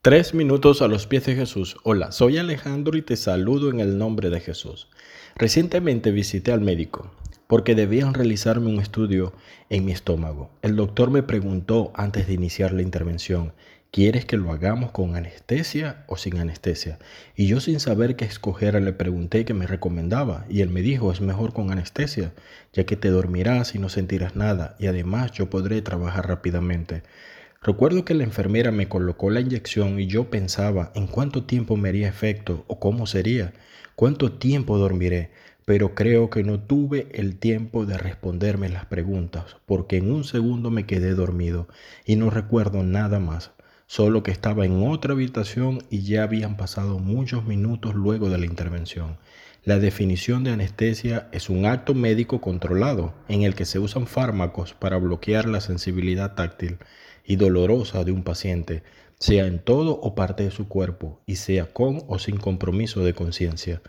Tres minutos a los pies de Jesús. Hola, soy Alejandro y te saludo en el nombre de Jesús. Recientemente visité al médico porque debían realizarme un estudio en mi estómago. El doctor me preguntó antes de iniciar la intervención, ¿quieres que lo hagamos con anestesia o sin anestesia? Y yo sin saber qué escoger le pregunté qué me recomendaba y él me dijo, es mejor con anestesia, ya que te dormirás y no sentirás nada y además yo podré trabajar rápidamente. Recuerdo que la enfermera me colocó la inyección y yo pensaba en cuánto tiempo me haría efecto o cómo sería, cuánto tiempo dormiré, pero creo que no tuve el tiempo de responderme las preguntas porque en un segundo me quedé dormido y no recuerdo nada más, solo que estaba en otra habitación y ya habían pasado muchos minutos luego de la intervención. La definición de anestesia es un acto médico controlado en el que se usan fármacos para bloquear la sensibilidad táctil y dolorosa de un paciente, sea en todo o parte de su cuerpo, y sea con o sin compromiso de conciencia.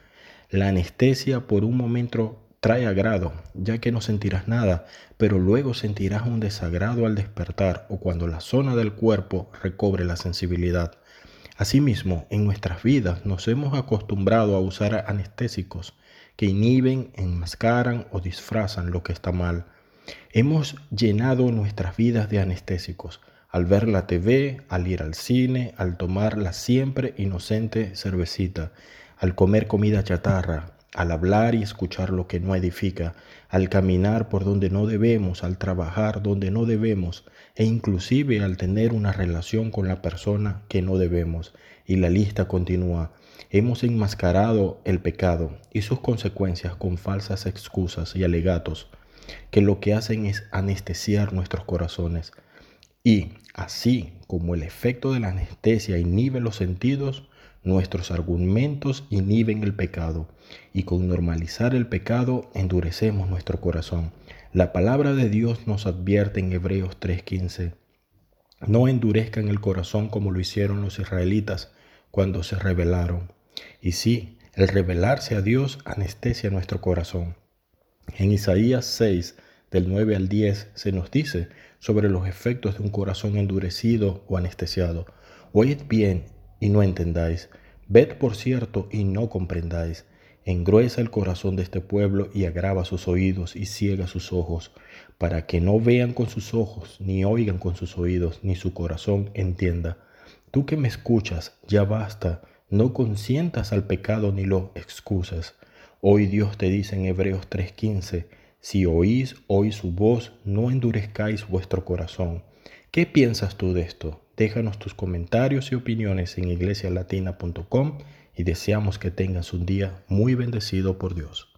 La anestesia por un momento trae agrado, ya que no sentirás nada, pero luego sentirás un desagrado al despertar o cuando la zona del cuerpo recobre la sensibilidad. Asimismo, en nuestras vidas nos hemos acostumbrado a usar anestésicos que inhiben, enmascaran o disfrazan lo que está mal. Hemos llenado nuestras vidas de anestésicos, al ver la TV, al ir al cine, al tomar la siempre inocente cervecita, al comer comida chatarra, al hablar y escuchar lo que no edifica, al caminar por donde no debemos, al trabajar donde no debemos e inclusive al tener una relación con la persona que no debemos. Y la lista continúa. Hemos enmascarado el pecado y sus consecuencias con falsas excusas y alegatos que lo que hacen es anestesiar nuestros corazones. Y así como el efecto de la anestesia inhibe los sentidos, nuestros argumentos inhiben el pecado. Y con normalizar el pecado endurecemos nuestro corazón. La palabra de Dios nos advierte en Hebreos 3:15. No endurezcan el corazón como lo hicieron los israelitas cuando se rebelaron. Y sí, el rebelarse a Dios anestesia nuestro corazón. En Isaías 6, del 9 al 10, se nos dice sobre los efectos de un corazón endurecido o anestesiado. Oíd bien y no entendáis. Ved por cierto y no comprendáis. Engruesa el corazón de este pueblo y agrava sus oídos y ciega sus ojos, para que no vean con sus ojos, ni oigan con sus oídos, ni su corazón entienda. Tú que me escuchas, ya basta, no consientas al pecado ni lo excusas. Hoy Dios te dice en Hebreos 3:15, si oís hoy su voz, no endurezcáis vuestro corazón. ¿Qué piensas tú de esto? Déjanos tus comentarios y opiniones en iglesialatina.com y deseamos que tengas un día muy bendecido por Dios.